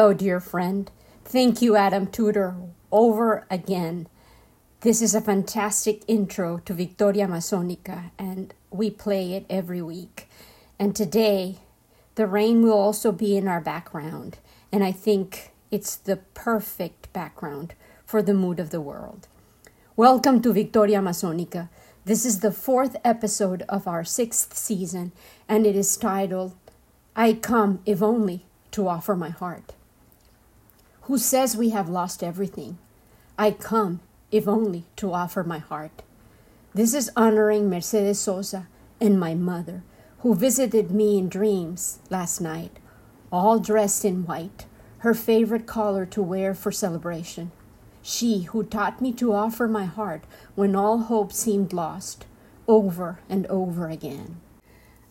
Hello, dear friend. Thank you, Adam Tudor, over again. This is a fantastic intro to Victoria Masonica, and we play it every week. And today, the rain will also be in our background, and I think it's the perfect background for the mood of the world. Welcome to Victoria Masonica. This is the fourth episode of our sixth season, and it is titled I Come If Only to Offer My Heart. Who says we have lost everything? I come if only to offer my heart. This is honoring Mercedes Sosa and my mother, who visited me in dreams last night, all dressed in white, her favorite color to wear for celebration. She who taught me to offer my heart when all hope seemed lost, over and over again.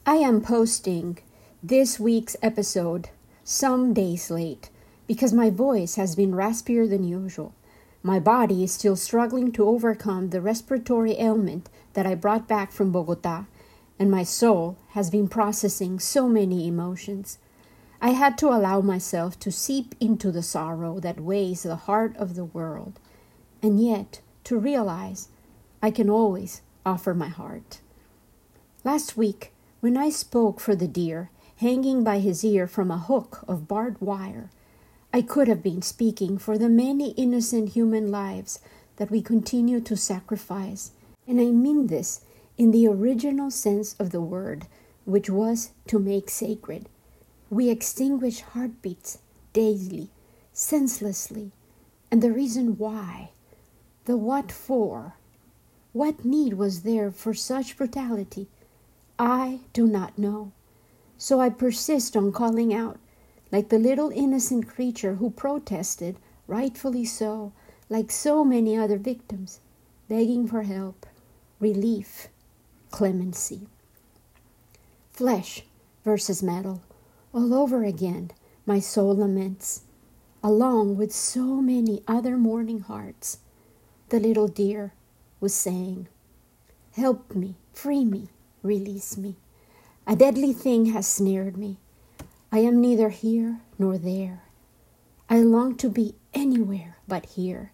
I am posting this week's episode some days late because my voice has been raspier than usual. My body is still struggling to overcome the respiratory ailment that I brought back from Bogota, and my soul has been processing so many emotions. I had to allow myself to seep into the sorrow that weighs the heart of the world, and yet to realize I can always offer my heart. Last week, when I spoke for the deer hanging by his ear from a hook of barbed wire, I could have been speaking for the many innocent human lives that we continue to sacrifice, and I mean this in the original sense of the word, which was to make sacred. We extinguish heartbeats daily, senselessly, and the reason why, the what for, what need was there for such brutality, I do not know. So I persist on calling out, like the little innocent creature who protested, rightfully so, like so many other victims, begging for help, relief, clemency. Flesh versus metal all over again, my soul laments, along with so many other mourning hearts. The little deer was saying, Help me, free me, release me. A deadly thing has snared me. I am neither here nor there. I long to be anywhere but here,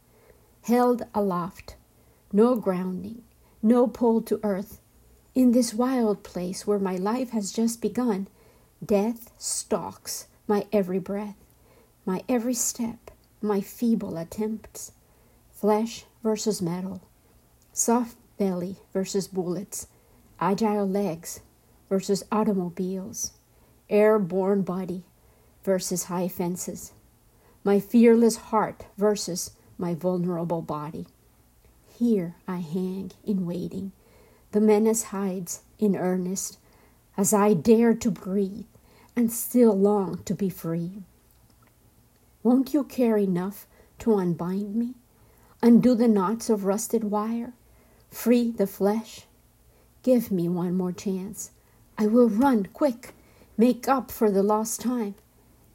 held aloft, no grounding, no pull to earth, in this wild place where my life has just begun Death stalks my every breath, my every step, my feeble attempts. Flesh versus metal, soft belly versus bullets, agile legs versus automobiles, airborne body versus high fences, my fearless heart versus my vulnerable body. Here I hang in waiting. The menace hides in earnest as I dare to breathe and still long to be free. Won't you care enough to unbind me, undo the knots of rusted wire, free the flesh? Give me one more chance. I will run quick, make up for the lost time,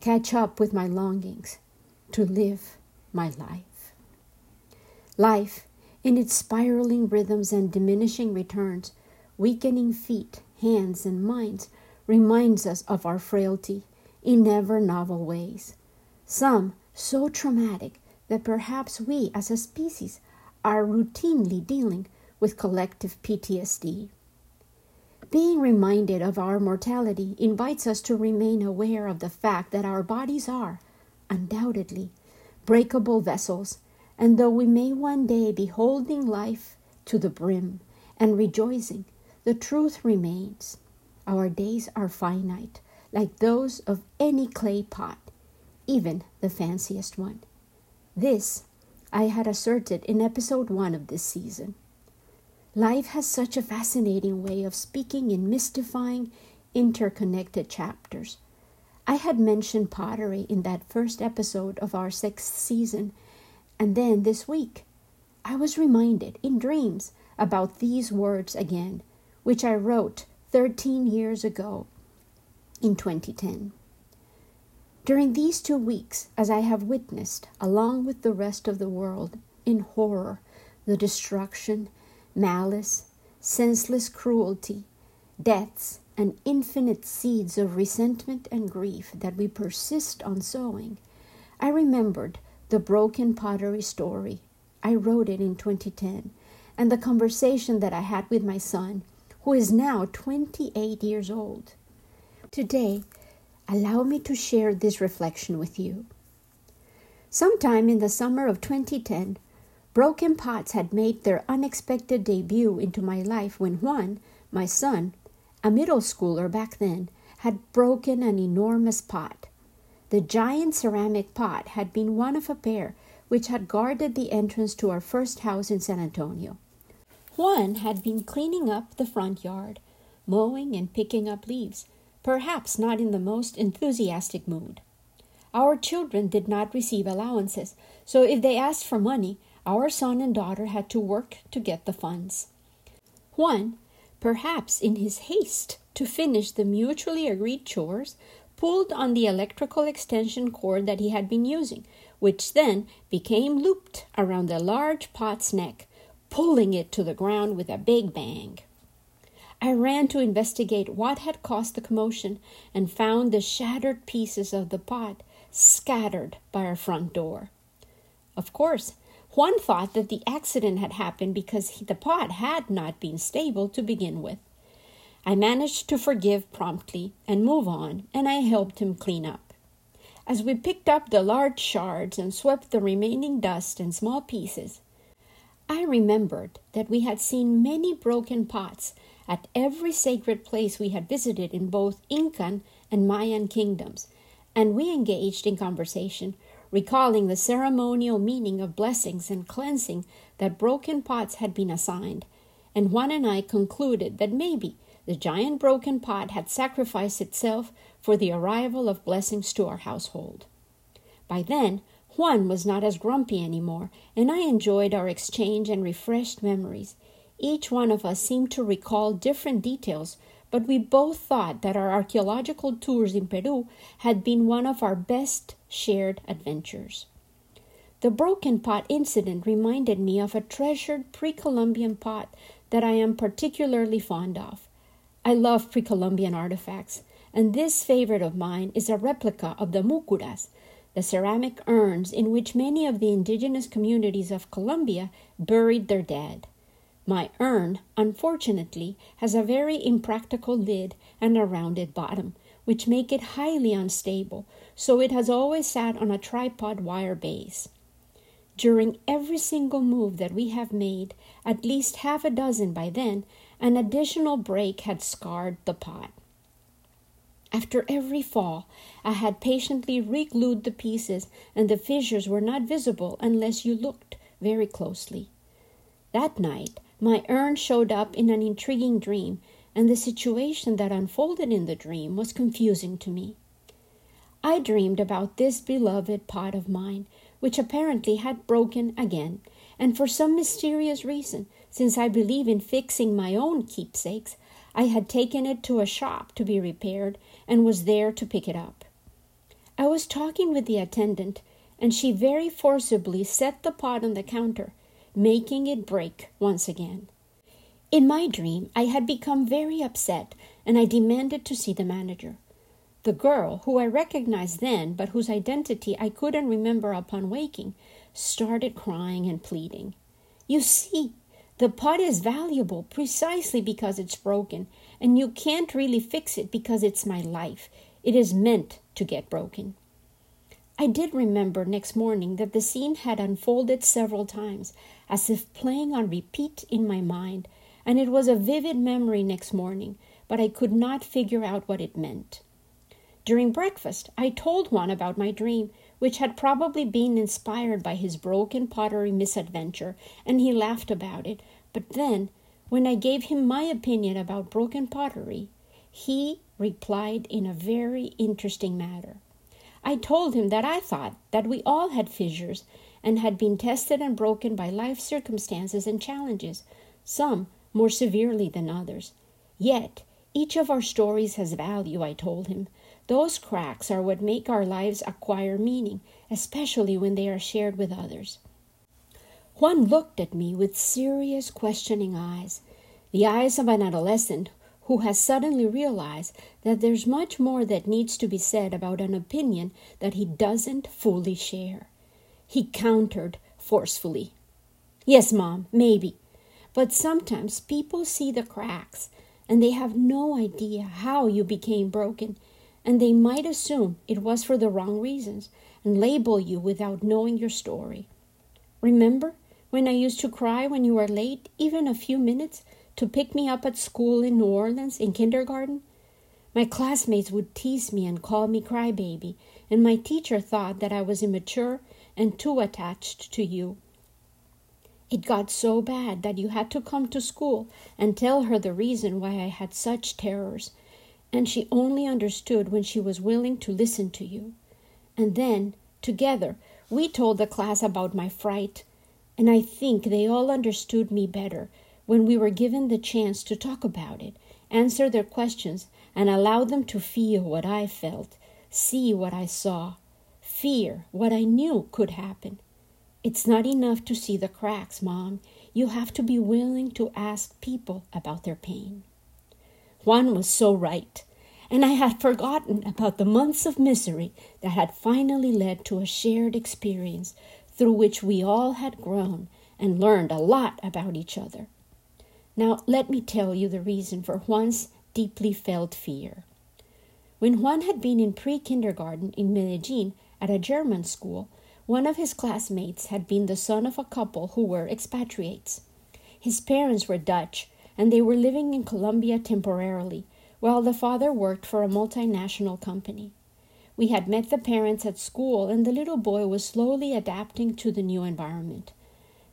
catch up with my longings to live my life. Life, in its spiraling rhythms and diminishing returns, weakening feet, hands, and minds, reminds us of our frailty in ever novel ways. Some so traumatic that perhaps we as a species are routinely dealing with collective PTSD. Being reminded of our mortality invites us to remain aware of the fact that our bodies are, undoubtedly, breakable vessels, and though we may one day be holding life to the brim and rejoicing, the truth remains our days are finite, like those of any clay pot, even the fanciest one. This I had asserted in episode one of this season. Life has such a fascinating way of speaking in mystifying, interconnected chapters. I had mentioned pottery in that first episode of our sixth season, and then this week I was reminded in dreams about these words again, which I wrote 13 years ago in 2010. During these two weeks, as I have witnessed, along with the rest of the world, in horror, the destruction, malice, senseless cruelty, deaths, and infinite seeds of resentment and grief that we persist on sowing, I remembered the broken pottery story. I wrote it in 2010, and the conversation that I had with my son, who is now 28 years old. Today, allow me to share this reflection with you. Sometime in the summer of 2010, broken pots had made their unexpected debut into my life when Juan, my son, a middle schooler back then, had broken an enormous pot. The giant ceramic pot had been one of a pair which had guarded the entrance to our first house in San Antonio. Juan had been cleaning up the front yard, mowing and picking up leaves, perhaps not in the most enthusiastic mood. Our children did not receive allowances, so if they asked for money, our son and daughter had to work to get the funds. Juan, perhaps in his haste to finish the mutually agreed chores, pulled on the electrical extension cord that he had been using, which then became looped around the large pot's neck, pulling it to the ground with a big bang. I ran to investigate what had caused the commotion and found the shattered pieces of the pot scattered by our front door. Of course, Juan thought that the accident had happened because the pot had not been stable to begin with. I managed to forgive promptly and move on, and I helped him clean up. As we picked up the large shards and swept the remaining dust and small pieces, I remembered that we had seen many broken pots at every sacred place we had visited in both Incan and Mayan kingdoms, and we engaged in conversation, recalling the ceremonial meaning of blessings and cleansing that broken pots had been assigned. And Juan and I concluded that maybe the giant broken pot had sacrificed itself for the arrival of blessings to our household. By then, Juan was not as grumpy anymore, and I enjoyed our exchange and refreshed memories. Each one of us seemed to recall different details but we both thought that our archaeological tours in Peru had been one of our best shared adventures. The broken pot incident reminded me of a treasured pre Columbian pot that I am particularly fond of. I love pre Columbian artifacts, and this favorite of mine is a replica of the mucuras, the ceramic urns in which many of the indigenous communities of Colombia buried their dead. My urn, unfortunately, has a very impractical lid and a rounded bottom, which make it highly unstable, so it has always sat on a tripod wire base. During every single move that we have made, at least half a dozen by then, an additional break had scarred the pot. After every fall, I had patiently reglued the pieces, and the fissures were not visible unless you looked very closely. That night, my urn showed up in an intriguing dream, and the situation that unfolded in the dream was confusing to me. I dreamed about this beloved pot of mine, which apparently had broken again, and for some mysterious reason, since I believe in fixing my own keepsakes, I had taken it to a shop to be repaired and was there to pick it up. I was talking with the attendant, and she very forcibly set the pot on the counter making it break once again. In my dream, I had become very upset and I demanded to see the manager. The girl, who I recognized then but whose identity I couldn't remember upon waking, started crying and pleading. You see, the pot is valuable precisely because it's broken, and you can't really fix it because it's my life. It is meant to get broken. I did remember next morning that the scene had unfolded several times, as if playing on repeat in my mind, and it was a vivid memory next morning, but I could not figure out what it meant. During breakfast, I told Juan about my dream, which had probably been inspired by his broken pottery misadventure, and he laughed about it. But then, when I gave him my opinion about broken pottery, he replied in a very interesting manner. I told him that I thought that we all had fissures and had been tested and broken by life circumstances and challenges, some more severely than others. Yet, each of our stories has value, I told him. Those cracks are what make our lives acquire meaning, especially when they are shared with others. Juan looked at me with serious, questioning eyes, the eyes of an adolescent who has suddenly realized that there's much more that needs to be said about an opinion that he doesn't fully share. He countered forcefully. Yes, Mom, maybe. But sometimes people see the cracks and they have no idea how you became broken, and they might assume it was for the wrong reasons and label you without knowing your story. Remember when I used to cry when you were late, even a few minutes, to pick me up at school in New Orleans in kindergarten? My classmates would tease me and call me crybaby, and my teacher thought that I was immature and too attached to you. It got so bad that you had to come to school and tell her the reason why I had such terrors, and she only understood when she was willing to listen to you. And then, together, we told the class about my fright, and I think they all understood me better when we were given the chance to talk about it, answer their questions, and allow them to feel what I felt, see what I saw, fear what I knew could happen. It's not enough to see the cracks, Mom. You have to be willing to ask people about their pain. Juan was so right, and I had forgotten about the months of misery that had finally led to a shared experience through which we all had grown and learned a lot about each other. Now, let me tell you the reason for Juan's deeply felt fear. When Juan had been in pre kindergarten in Medellin at a German school, one of his classmates had been the son of a couple who were expatriates. His parents were Dutch, and they were living in Colombia temporarily, while the father worked for a multinational company. We had met the parents at school, and the little boy was slowly adapting to the new environment.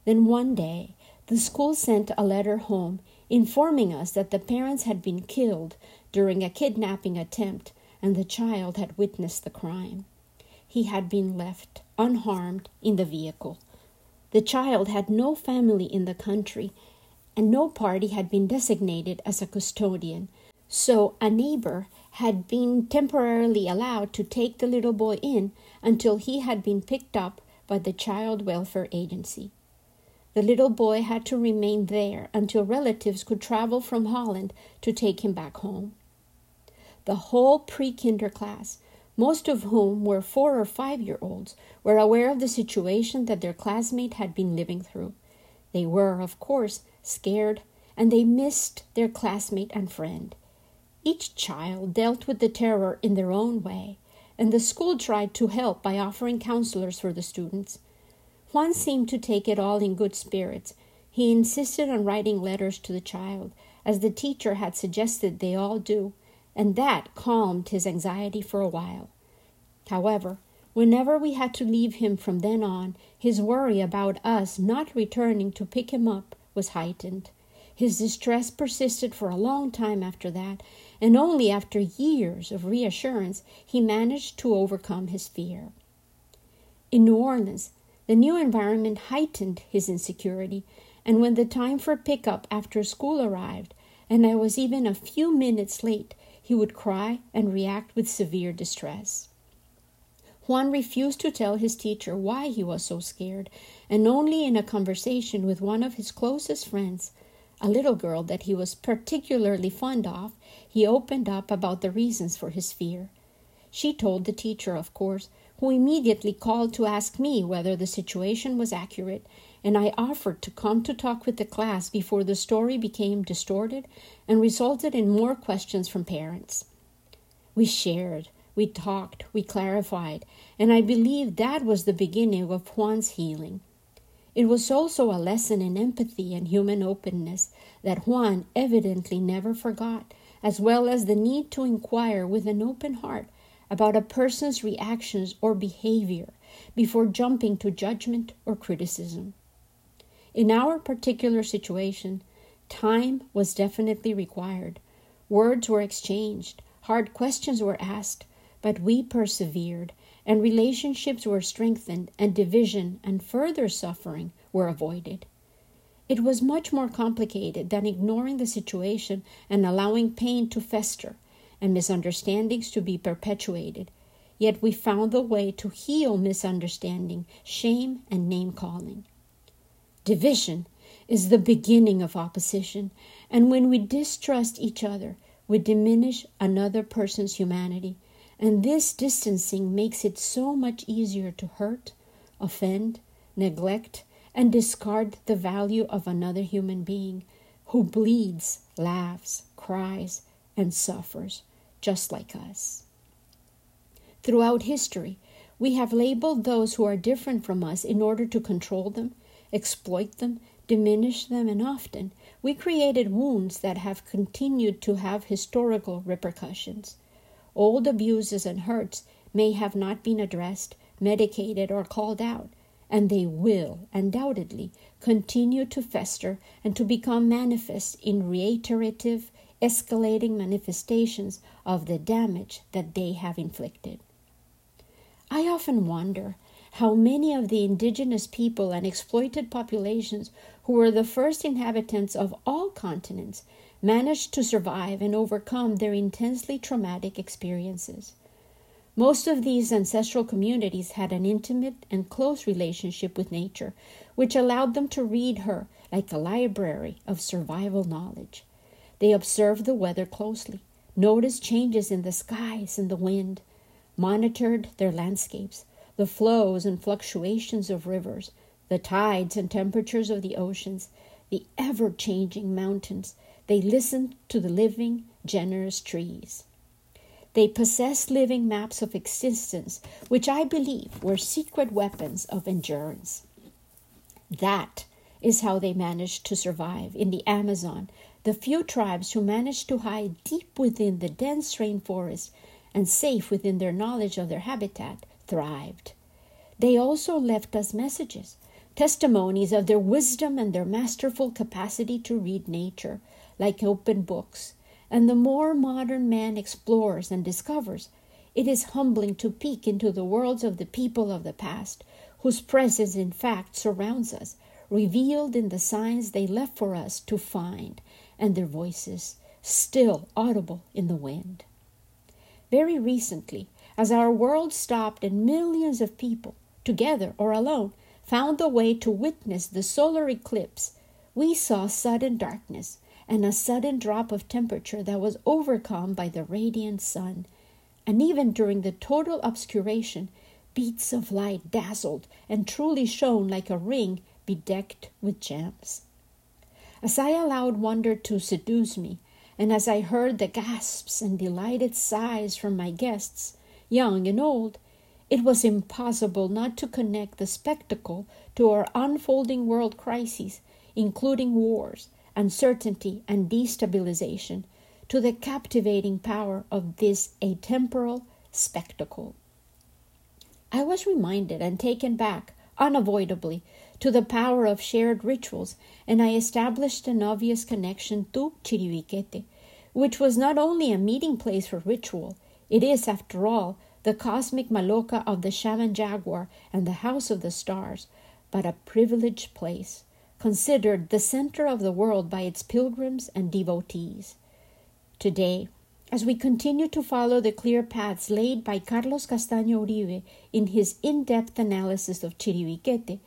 Then one day, the school sent a letter home informing us that the parents had been killed during a kidnapping attempt and the child had witnessed the crime. He had been left unharmed in the vehicle. The child had no family in the country, and no party had been designated as a custodian, so a neighbor had been temporarily allowed to take the little boy in until he had been picked up by the Child Welfare Agency. The little boy had to remain there until relatives could travel from Holland to take him back home. The whole pre kinder class most of whom were four or five year olds, were aware of the situation that their classmate had been living through. They were, of course, scared, and they missed their classmate and friend. Each child dealt with the terror in their own way, and the school tried to help by offering counselors for the students. Juan seemed to take it all in good spirits. He insisted on writing letters to the child, as the teacher had suggested they all do, and that calmed his anxiety for a while. However, whenever we had to leave him from then on, his worry about us not returning to pick him up was heightened. His distress persisted for a long time after that, and only after years of reassurance he managed to overcome his fear. In New Orleans, the new environment heightened his insecurity, and when the time for pickup after school arrived, and I was even a few minutes late, he would cry and react with severe distress. Juan refused to tell his teacher why he was so scared, and only in a conversation with one of his closest friends, a little girl that he was particularly fond of, he opened up about the reasons for his fear. She told the teacher, of course, who immediately called to ask me whether the situation was accurate, and I offered to come to talk with the class before the story became distorted and resulted in more questions from parents. We shared, we talked, we clarified, and I believe that was the beginning of Juan's healing. It was also a lesson in empathy and human openness that Juan evidently never forgot, as well as the need to inquire with an open heart about a person's reactions or behavior before jumping to judgment or criticism. In our particular situation, time was definitely required. Words were exchanged, hard questions were asked, but we persevered, and relationships were strengthened, and division and further suffering were avoided. It was much more complicated than ignoring the situation and allowing pain to fester and misunderstandings to be perpetuated. Yet we found the way to heal misunderstanding, shame, and name calling. Division is the beginning of opposition, and when we distrust each other, we diminish another person's humanity, and this distancing makes it so much easier to hurt, offend, neglect, and discard the value of another human being who bleeds, laughs, cries, and suffers just like us. Throughout history, we have labeled those who are different from us in order to control them, exploit them, diminish them, and often we created wounds that have continued to have historical repercussions. Old abuses and hurts may have not been addressed, medicated, or called out, and they will undoubtedly continue to fester and to become manifest in reiterative, escalating manifestations of the damage that they have inflicted. I often wonder how many of the indigenous people and exploited populations who were the first inhabitants of all continents managed to survive and overcome their intensely traumatic experiences. Most of these ancestral communities had an intimate and close relationship with nature, which allowed them to read her like a library of survival knowledge. They observed the weather closely, noticed changes in the skies and the wind, monitored their landscapes, the flows and fluctuations of rivers, the tides and temperatures of the oceans, the ever changing mountains. They listened to the living, generous trees. They possessed living maps of existence, which I believe were secret weapons of endurance. That is how they managed to survive in the Amazon. The few tribes who managed to hide deep within the dense rainforest and safe within their knowledge of their habitat thrived. They also left us messages, testimonies of their wisdom and their masterful capacity to read nature like open books. And the more modern man explores and discovers, it is humbling to peek into the worlds of the people of the past, whose presence in fact surrounds us, revealed in the signs they left for us to find, and their voices still audible in the wind. Very recently, as our world stopped and millions of people, together or alone, found the way to witness the solar eclipse, we saw sudden darkness and a sudden drop of temperature that was overcome by the radiant sun. And even during the total obscuration, beats of light dazzled and truly shone like a ring bedecked with gems. As I allowed wonder to seduce me, and as I heard the gasps and delighted sighs from my guests, young and old, it was impossible not to connect the spectacle to our unfolding world crises, including wars, uncertainty, and destabilization, to the captivating power of this atemporal spectacle. I was reminded and taken back, unavoidably, to the power of shared rituals, and I established an obvious connection to Chiribiquete, which was not only a meeting place for ritual, it is, after all, the cosmic Maloca of the shaman jaguar and the house of the stars, but a privileged place, considered the center of the world by its pilgrims and devotees. Today, as we continue to follow the clear paths laid by Carlos Castaño Uribe in his in depth analysis of Chiribiquete,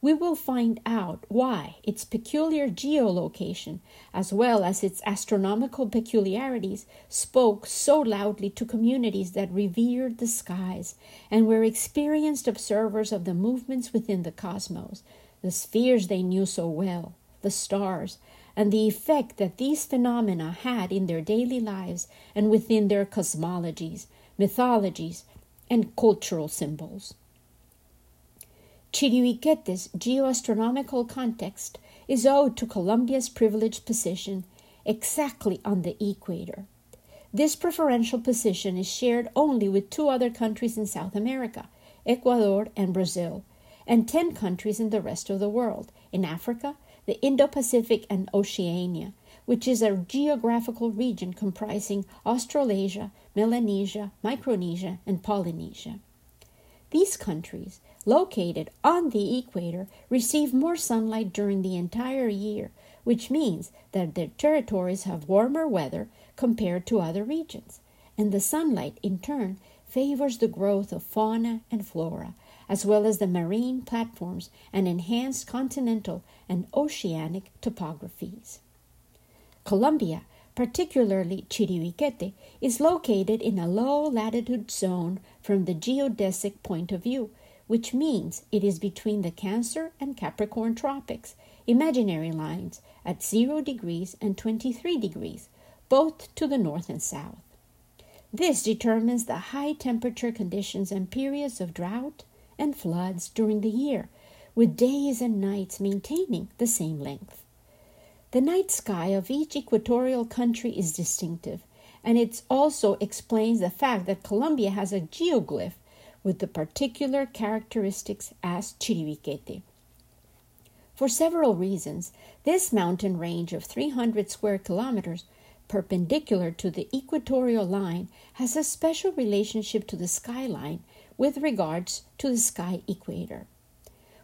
we will find out why its peculiar geolocation, as well as its astronomical peculiarities, spoke so loudly to communities that revered the skies and were experienced observers of the movements within the cosmos, the spheres they knew so well, the stars, and the effect that these phenomena had in their daily lives and within their cosmologies, mythologies, and cultural symbols. Chiribiquete's geoastronomical context is owed to Colombia's privileged position exactly on the equator. This preferential position is shared only with two other countries in South America, Ecuador and Brazil, and 10 countries in the rest of the world, in Africa, the Indo Pacific, and Oceania, which is a geographical region comprising Australasia, Melanesia, Micronesia, and Polynesia. These countries located on the equator receive more sunlight during the entire year, which means that their territories have warmer weather compared to other regions. And the sunlight, in turn, favors the growth of fauna and flora, as well as the marine platforms and enhanced continental and oceanic topographies. Colombia particularly Chiribiquete, is located in a low latitude zone from the geodesic point of view, which means it is between the Cancer and Capricorn tropics, imaginary lines at 0 degrees and 23 degrees, both to the north and south. This determines the high temperature conditions and periods of drought and floods during the year, with days and nights maintaining the same length. The night sky of each equatorial country is distinctive, and it also explains the fact that Colombia has a geoglyph with the particular characteristics as Chiribiquete. For several reasons, this mountain range of 300 square kilometers, perpendicular to the equatorial line, has a special relationship to the skyline with regards to the sky equator.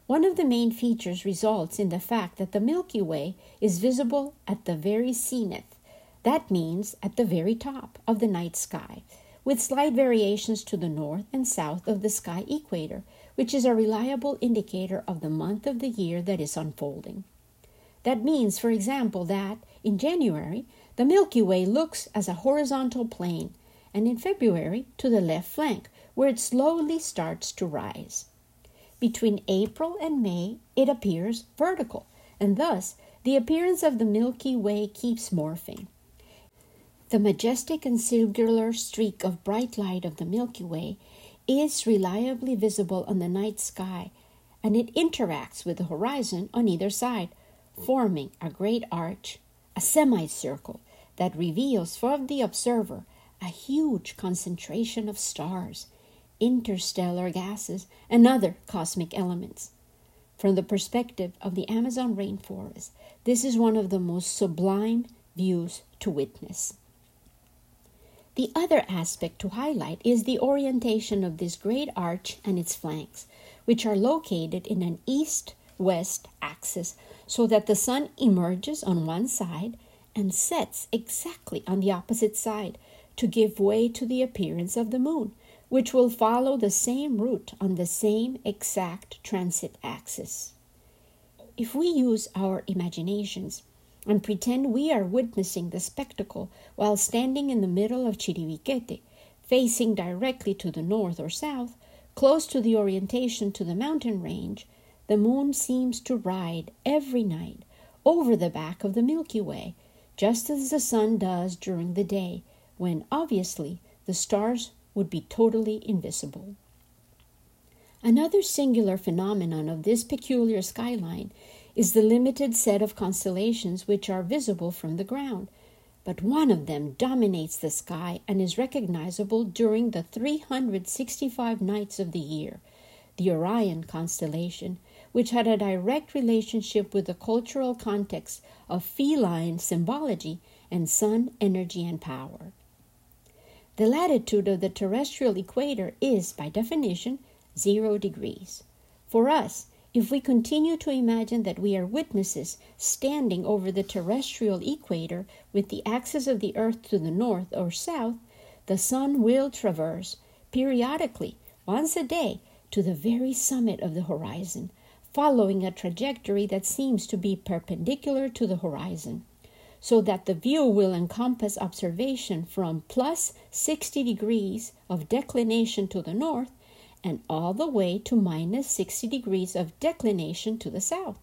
One of the main features results in the fact that the Milky Way is visible at the very zenith, that means at the very top of the night sky, with slight variations to the north and south of the sky equator, which is a reliable indicator of the month of the year that is unfolding. That means, for example, that in January the Milky Way looks as a horizontal plane, and in February to the left flank, where it slowly starts to rise. Between April and May, it appears vertical, and thus the appearance of the Milky Way keeps morphing. The majestic and singular streak of bright light of the Milky Way is reliably visible on the night sky, and it interacts with the horizon on either side, forming a great arch, a semicircle that reveals for the observer a huge concentration of stars, interstellar gases, and other cosmic elements. From the perspective of the Amazon rainforest, this is one of the most sublime views to witness. The other aspect to highlight is the orientation of this great arch and its flanks, which are located in an east west axis so that the sun emerges on one side and sets exactly on the opposite side to give way to the appearance of the moon, which will follow the same route on the same exact transit axis. If we use our imaginations, and pretend we are witnessing the spectacle while standing in the middle of Chiribiquete, facing directly to the north or south, close to the orientation to the mountain range, the moon seems to ride every night over the back of the Milky Way, just as the sun does during the day, when obviously the stars would be totally invisible. Another singular phenomenon of this peculiar skyline is the limited set of constellations which are visible from the ground, but one of them dominates the sky and is recognizable during the 365 nights of the year the Orion constellation, which had a direct relationship with the cultural context of feline symbology and sun energy and power. The latitude of the terrestrial equator is, by definition, zero degrees. For us, if we continue to imagine that we are witnesses standing over the terrestrial equator with the axis of the earth to the north or south, the sun will traverse periodically, once a day, to the very summit of the horizon, following a trajectory that seems to be perpendicular to the horizon, so that the view will encompass observation from plus 60 degrees of declination to the north and all the way to minus 60 degrees of declination to the south,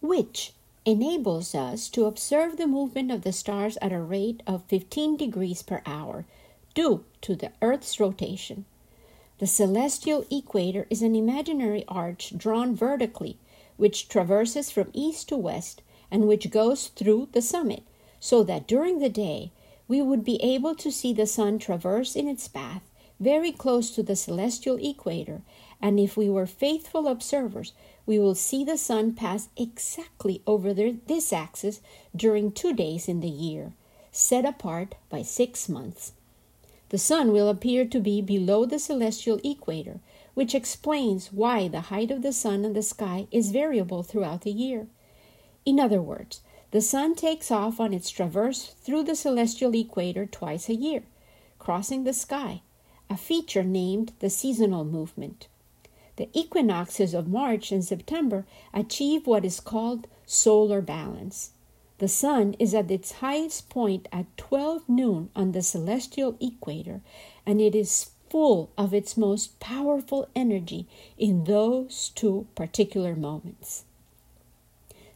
which enables us to observe the movement of the stars at a rate of 15 degrees per hour due to the Earth's rotation. The celestial equator is an imaginary arch drawn vertically, which traverses from east to west and which goes through the summit, so that during the day we would be able to see the sun traverse in its path very close to the celestial equator, and if we were faithful observers, we will see the sun pass exactly over this axis during two days in the year, set apart by six months. The sun will appear to be below the celestial equator, which explains why the height of the sun in the sky is variable throughout the year. In other words, the sun takes off on its traverse through the celestial equator twice a year, crossing the sky a feature named the seasonal movement. The equinoxes of March and September achieve what is called solar balance. The sun is at its highest point at 12 noon on the celestial equator, and it is full of its most powerful energy in those two particular moments.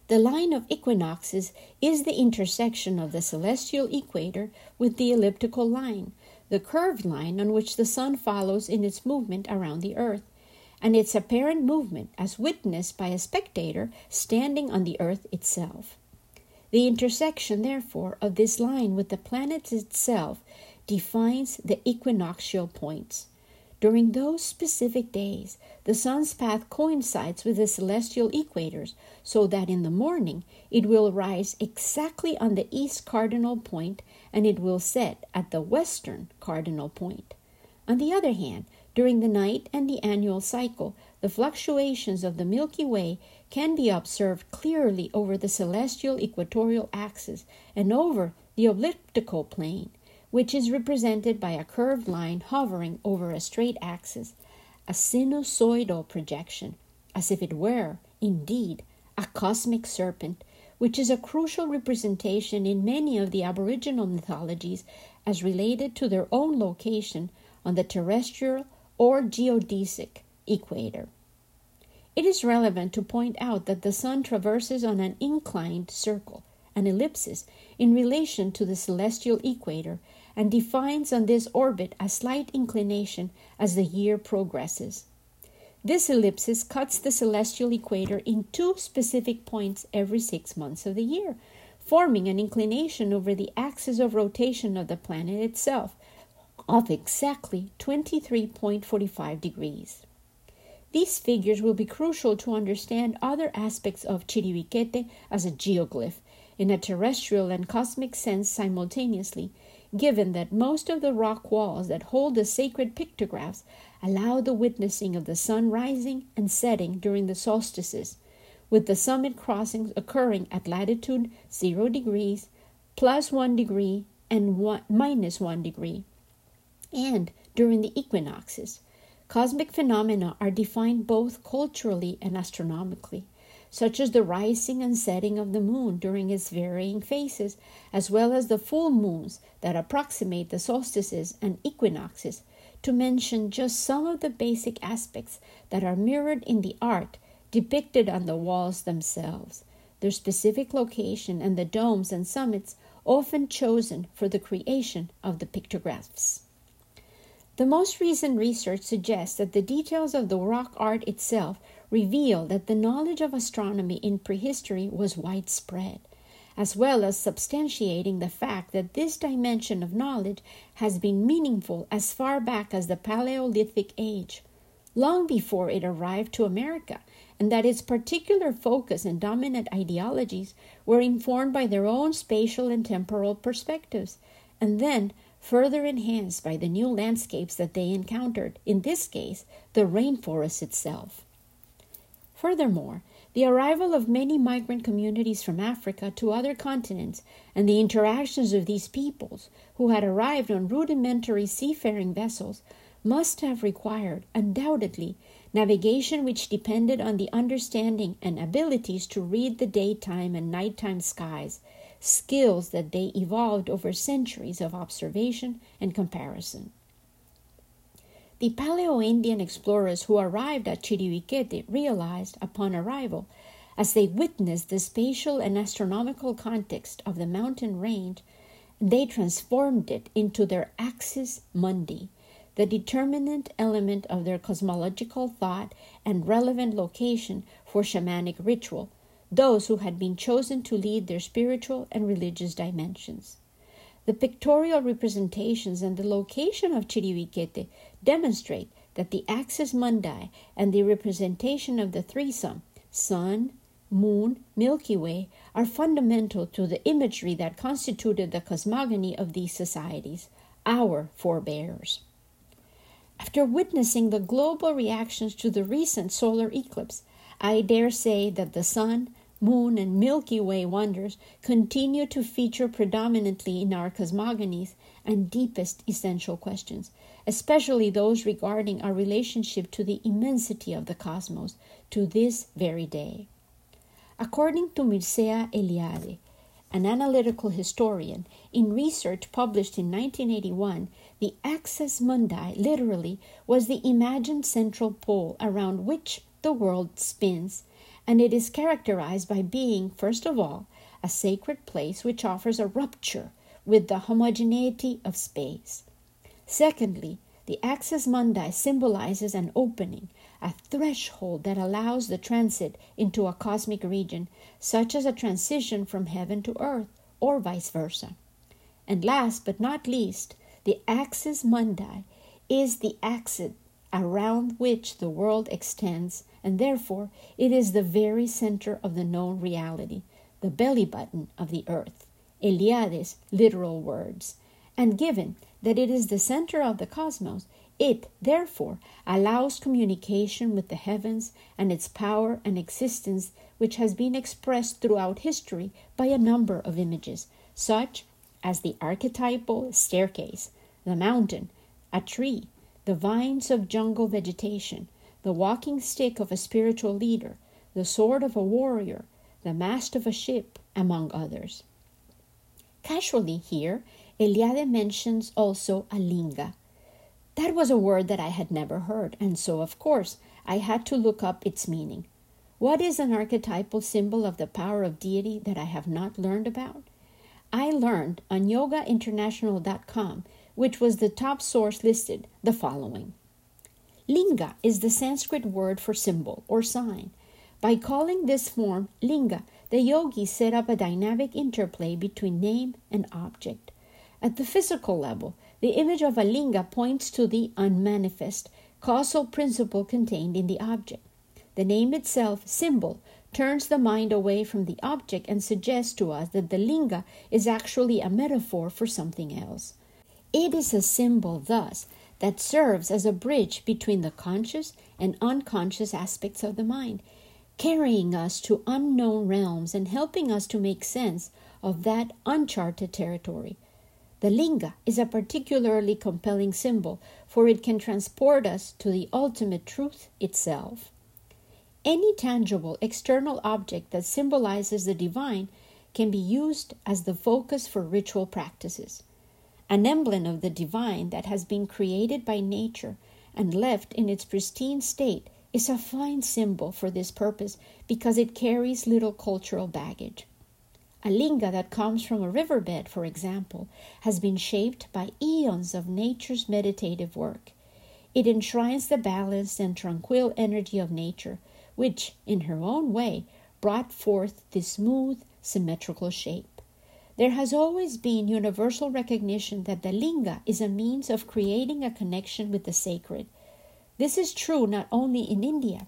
The line of equinoxes is the intersection of the celestial equator with the elliptical line, the curved line on which the sun follows in its movement around the earth, and its apparent movement as witnessed by a spectator standing on the earth itself. The intersection, therefore, of this line with the planet itself defines the equinoctial points. During those specific days, the sun's path coincides with the celestial equators, so that in the morning it will rise exactly on the east cardinal point and it will set at the western cardinal point. On the other hand, during the night and the annual cycle, the fluctuations of the Milky Way can be observed clearly over the celestial equatorial axis and over the elliptical plane which is represented by a curved line hovering over a straight axis, a sinusoidal projection, as if it were, indeed, a cosmic serpent, which is a crucial representation in many of the Aboriginal mythologies as related to their own location on the terrestrial or geodesic equator. It is relevant to point out that the Sun traverses on an inclined circle, an ellipsis, in relation to the celestial equator, and defines on this orbit a slight inclination as the year progresses. This ellipsis cuts the celestial equator in two specific points every six months of the year, forming an inclination over the axis of rotation of the planet itself of exactly 23.45 degrees. These figures will be crucial to understand other aspects of Chiribiquete as a geoglyph in a terrestrial and cosmic sense simultaneously, given that most of the rock walls that hold the sacred pictographs allow the witnessing of the sun rising and setting during the solstices, with the summit crossings occurring at latitude 0 degrees, plus 1 degree, and one, minus 1 degree, and during the equinoxes. Cosmic phenomena are defined both culturally and astronomically such as the rising and setting of the moon during its varying phases, as well as the full moons that approximate the solstices and equinoxes, to mention just some of the basic aspects that are mirrored in the art depicted on the walls themselves, their specific location, and the domes and summits often chosen for the creation of the pictographs. The most recent research suggests that the details of the rock art itself reveal that the knowledge of astronomy in prehistory was widespread, as well as substantiating the fact that this dimension of knowledge has been meaningful as far back as the Paleolithic age, long before it arrived to America, and that its particular focus and dominant ideologies were informed by their own spatial and temporal perspectives, and then further enhanced by the new landscapes that they encountered, in this case, the rainforest itself. Furthermore, the arrival of many migrant communities from Africa to other continents and the interactions of these peoples, who had arrived on rudimentary seafaring vessels, must have required, undoubtedly, navigation which depended on the understanding and abilities to read the daytime and nighttime skies, skills that they evolved over centuries of observation and comparison. The Paleo Indian explorers who arrived at Chiribiquete realized, upon arrival, as they witnessed the spatial and astronomical context of the mountain range, they transformed it into their axis mundi, the determinant element of their cosmological thought and relevant location for shamanic ritual, those who had been chosen to lead their spiritual and religious dimensions. The pictorial representations and the location of Chiribiquete demonstrate that the axis mundi and the representation of the threesome, sun, moon, Milky Way, are fundamental to the imagery that constituted the cosmogony of these societies, our forebears. After witnessing the global reactions to the recent solar eclipse, I dare say that the sun, moon, and Milky Way wonders continue to feature predominantly in our cosmogonies and deepest essential questions, especially those regarding our relationship to the immensity of the cosmos to this very day. According to Mircea Eliade, an analytical historian, in research published in 1981, the axis mundi literally was the imagined central pole around which the world spins, and it is characterized by being, first of all, a sacred place which offers a rupture with the homogeneity of space. Secondly, the axis mundi symbolizes an opening, a threshold that allows the transit into a cosmic region, such as a transition from heaven to earth, or vice versa. And last but not least, the axis mundi is the axis around which the world extends, and therefore it is the very center of the known reality, the belly button of the earth. Eliade's literal words. And given that it is the center of the cosmos, it, therefore, allows communication with the heavens and its power and existence, which has been expressed throughout history by a number of images, such as the archetypal staircase, the mountain, a tree, the vines of jungle vegetation, the walking stick of a spiritual leader, the sword of a warrior, the mast of a ship, among others. Casually here, Eliade mentions also a linga, that was a word that I had never heard, and so, of course, I had to look up its meaning. What is an archetypal symbol of the power of deity that I have not learned about? I learned on yogainternational.com, which was the top source listed, the following Linga is the Sanskrit word for symbol or sign. By calling this form linga, the yogi set up a dynamic interplay between name and object. At the physical level, the image of a linga points to the unmanifest, causal principle contained in the object. The name itself, symbol, turns the mind away from the object and suggests to us that the linga is actually a metaphor for something else. It is a symbol, thus, that serves as a bridge between the conscious and unconscious aspects of the mind, carrying us to unknown realms and helping us to make sense of that uncharted territory. The linga is a particularly compelling symbol, for it can transport us to the ultimate truth itself. Any tangible external object that symbolizes the divine can be used as the focus for ritual practices. An emblem of the divine that has been created by nature and left in its pristine state is a fine symbol for this purpose because it carries little cultural baggage. A linga that comes from a riverbed, for example, has been shaped by eons of nature's meditative work. It enshrines the balanced and tranquil energy of nature, which, in her own way, brought forth this smooth, symmetrical shape. There has always been universal recognition that the linga is a means of creating a connection with the sacred. This is true not only in India,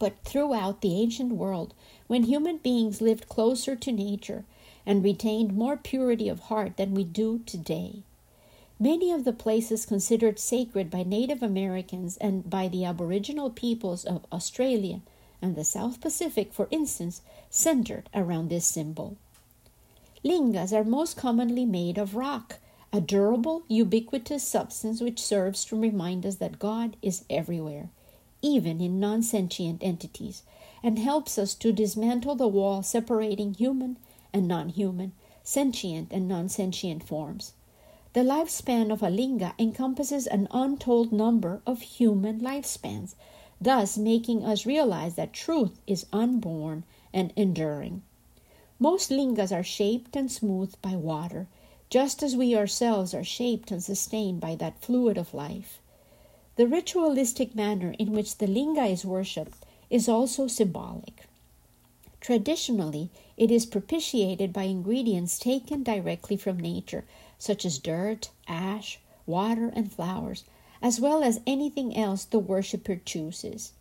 but throughout the ancient world, when human beings lived closer to nature and retained more purity of heart than we do today. Many of the places considered sacred by Native Americans and by the Aboriginal peoples of Australia and the South Pacific, for instance, centered around this symbol. Lingas are most commonly made of rock, a durable, ubiquitous substance which serves to remind us that God is everywhere, even in non sentient entities, and helps us to dismantle the wall separating human and non human, sentient and non sentient forms. The lifespan of a linga encompasses an untold number of human lifespans, thus making us realize that truth is unborn and enduring. Most lingas are shaped and smoothed by water, just as we ourselves are shaped and sustained by that fluid of life. The ritualistic manner in which the linga is worshipped is also symbolic. Traditionally, it is propitiated by ingredients taken directly from nature, such as dirt, ash, water, and flowers, as well as anything else the worshipper chooses.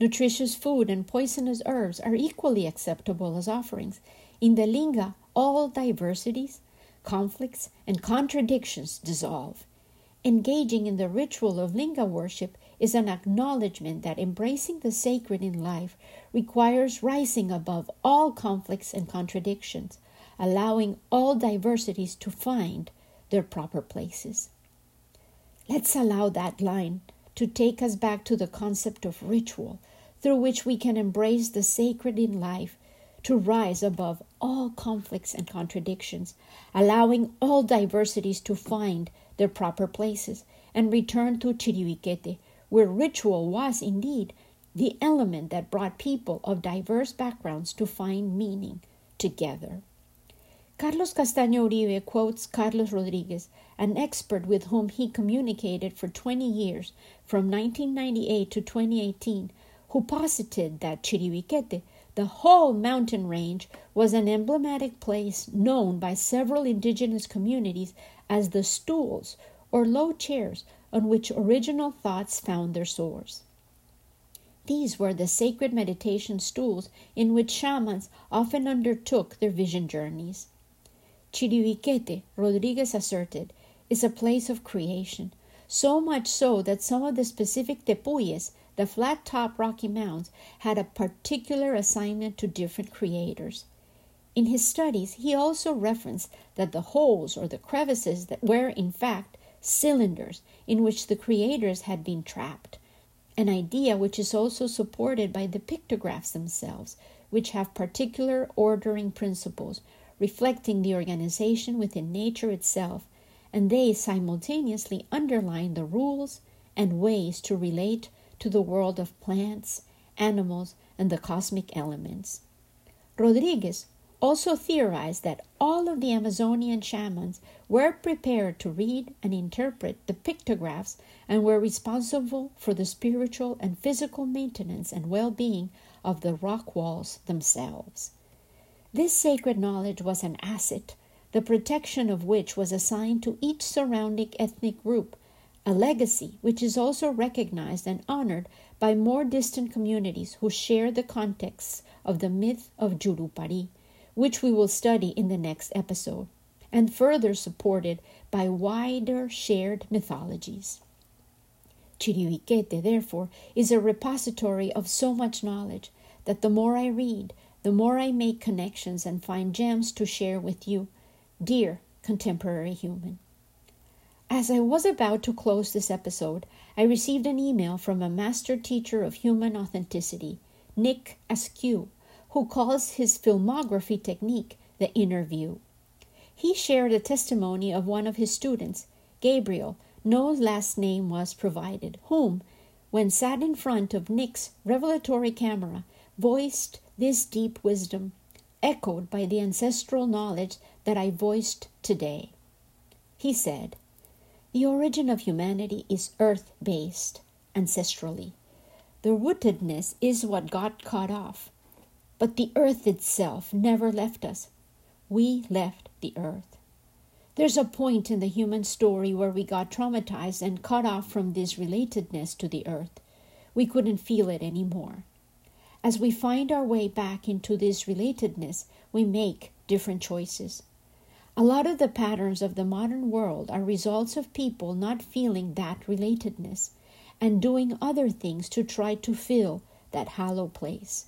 Nutritious food and poisonous herbs are equally acceptable as offerings. In the linga, all diversities, conflicts, and contradictions dissolve. Engaging in the ritual of linga worship is an acknowledgement that embracing the sacred in life requires rising above all conflicts and contradictions, allowing all diversities to find their proper places. Let's allow that line to take us back to the concept of ritual, through which we can embrace the sacred in life to rise above all conflicts and contradictions, allowing all diversities to find their proper places, and return to Chiribiquete, where ritual was indeed the element that brought people of diverse backgrounds to find meaning together. Carlos Castaño Uribe quotes Carlos Rodriguez, an expert with whom he communicated for 20 years, from 1998 to 2018, who posited that Chiribiquete, the whole mountain range, was an emblematic place known by several indigenous communities as the stools or low chairs on which original thoughts found their source. These were the sacred meditation stools in which shamans often undertook their vision journeys. Chiribiquete, Rodriguez asserted, is a place of creation, so much so that some of the specific tepuyes, the flat top rocky mounds, had a particular assignment to different creators. In his studies, he also referenced that the holes or the crevices that were, in fact, cylinders in which the creators had been trapped, an idea which is also supported by the pictographs themselves, which have particular ordering principles reflecting the organization within nature itself, and they simultaneously underline the rules and ways to relate to the world of plants, animals, and the cosmic elements. Rodriguez also theorized that all of the Amazonian shamans were prepared to read and interpret the pictographs and were responsible for the spiritual and physical maintenance and well being of the rock walls themselves. This sacred knowledge was an asset, the protection of which was assigned to each surrounding ethnic group, a legacy which is also recognized and honored by more distant communities who share the context of the myth of Jurupari which we will study in the next episode, and further supported by wider shared mythologies. Chiribiquete, therefore, is a repository of so much knowledge that the more I read, the more I make connections and find gems to share with you, dear contemporary human. As I was about to close this episode, I received an email from a master teacher of human authenticity, Nick Askew, who calls his filmography technique the interview. He shared a testimony of one of his students, Gabriel, no last name was provided, whom, when sat in front of Nick's revelatory camera, voiced this deep wisdom, echoed by the ancestral knowledge that I voiced today. He said, The origin of humanity is earth based, ancestrally. The rootedness is what got cut off. But the earth itself never left us. We left the earth. There's a point in the human story where we got traumatized and cut off from this relatedness to the earth. We couldn't feel it anymore. As we find our way back into this relatedness, we make different choices. A lot of the patterns of the modern world are results of people not feeling that relatedness and doing other things to try to fill that hollow place.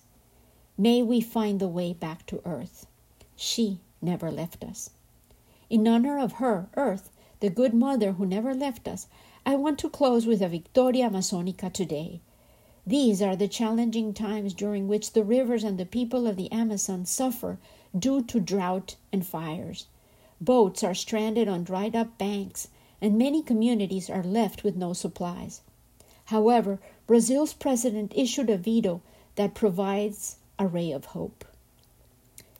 May we find the way back to earth. She never left us. In honor of her, Earth, the good mother who never left us, I want to close with a Victoria amazonica today. These are the challenging times during which the rivers and the people of the Amazon suffer due to drought and fires. Boats are stranded on dried up banks, and many communities are left with no supplies. However, Brazil's president issued a veto that provides a ray of hope.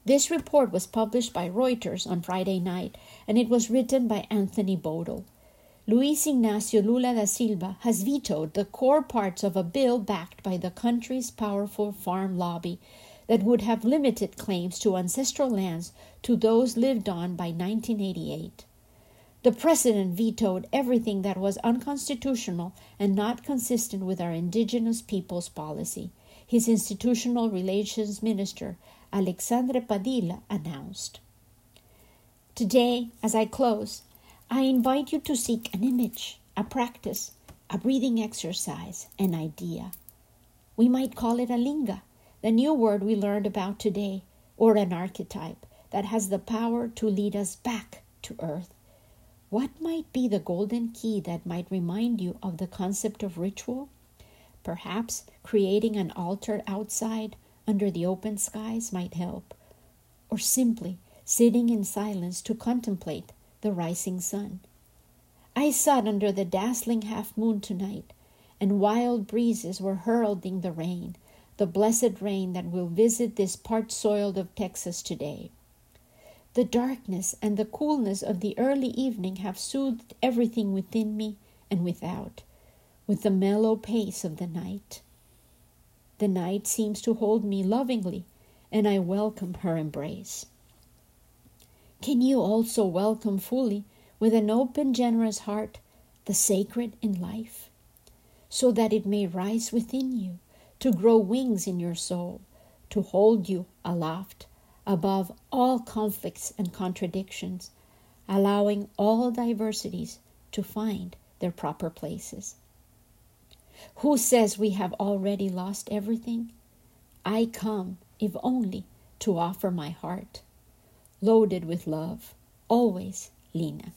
This report was published by Reuters on Friday night, and it was written by Anthony Boadle. Luis Ignacio Lula da Silva has vetoed the core parts of a bill backed by the country's powerful farm lobby that would have limited claims to ancestral lands to those lived on by 1988. The president vetoed everything that was unconstitutional and not consistent with our indigenous peoples policy his institutional relations minister, Alexandre Padilha, announced. Today, as I close, I invite you to seek an image, a practice, a breathing exercise, an idea. We might call it a linga, the new word we learned about today, or an archetype that has the power to lead us back to earth. What might be the golden key that might remind you of the concept of ritual? perhaps creating an altar outside under the open skies might help, or simply sitting in silence to contemplate the rising sun. I sat under the dazzling half moon tonight, and wild breezes were heralding the rain, the blessed rain that will visit this part soiled of Texas today. The darkness and the coolness of the early evening have soothed everything within me and without, with the mellow pace of the night. The night seems to hold me lovingly, and I welcome her embrace. Can you also welcome fully, with an open, generous heart, the sacred in life, so that it may rise within you, to grow wings in your soul, to hold you aloft above all conflicts and contradictions, allowing all diversities to find their proper places. Who says we have already lost everything? I come, if only, to offer my heart, loaded with love. Always, Lena.